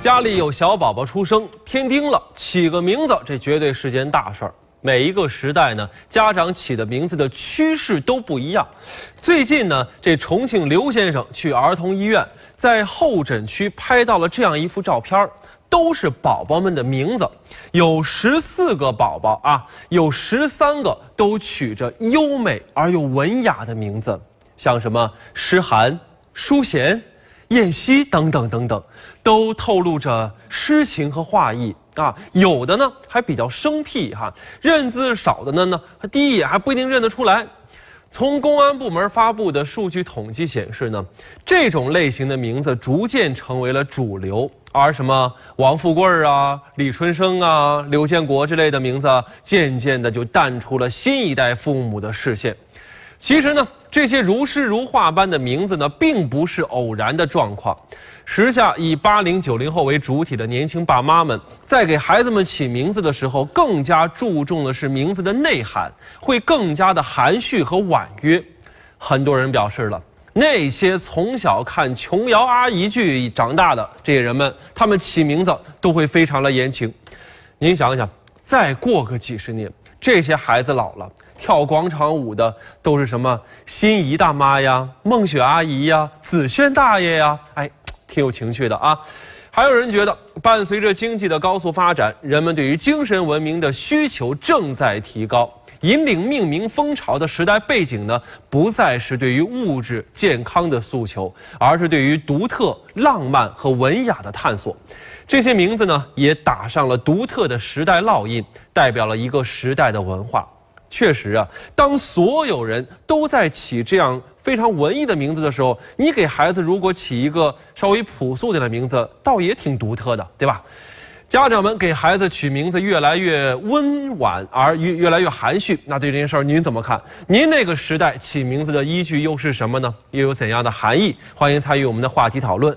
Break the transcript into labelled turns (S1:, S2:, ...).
S1: 家里有小宝宝出生，添丁了，起个名字，这绝对是件大事儿。每一个时代呢，家长起的名字的趋势都不一样。最近呢，这重庆刘先生去儿童医院，在候诊区拍到了这样一幅照片都是宝宝们的名字，有十四个宝宝啊，有十三个都取着优美而又文雅的名字，像什么诗涵、淑贤。燕西等等等等，都透露着诗情和画意啊。有的呢还比较生僻哈，认字少的呢呢，第一眼还不一定认得出来。从公安部门发布的数据统计显示呢，这种类型的名字逐渐成为了主流，而什么王富贵啊、李春生啊、刘建国之类的名字，渐渐的就淡出了新一代父母的视线。其实呢，这些如诗如画般的名字呢，并不是偶然的状况。时下以八零九零后为主体的年轻爸妈们，在给孩子们起名字的时候，更加注重的是名字的内涵，会更加的含蓄和婉约。很多人表示了，那些从小看琼瑶阿姨剧长大的这些人们，他们起名字都会非常的言情。您想想，再过个几十年。这些孩子老了，跳广场舞的都是什么心仪大妈呀、梦雪阿姨呀、子轩大爷呀，哎，挺有情趣的啊。还有人觉得，伴随着经济的高速发展，人们对于精神文明的需求正在提高。引领命名风潮的时代背景呢，不再是对于物质健康的诉求，而是对于独特、浪漫和文雅的探索。这些名字呢，也打上了独特的时代烙印，代表了一个时代的文化。确实啊，当所有人都在起这样非常文艺的名字的时候，你给孩子如果起一个稍微朴素点的名字，倒也挺独特的，对吧？家长们给孩子取名字越来越温婉而越越来越含蓄，那对这件事儿您怎么看？您那个时代起名字的依据又是什么呢？又有怎样的含义？欢迎参与我们的话题讨论。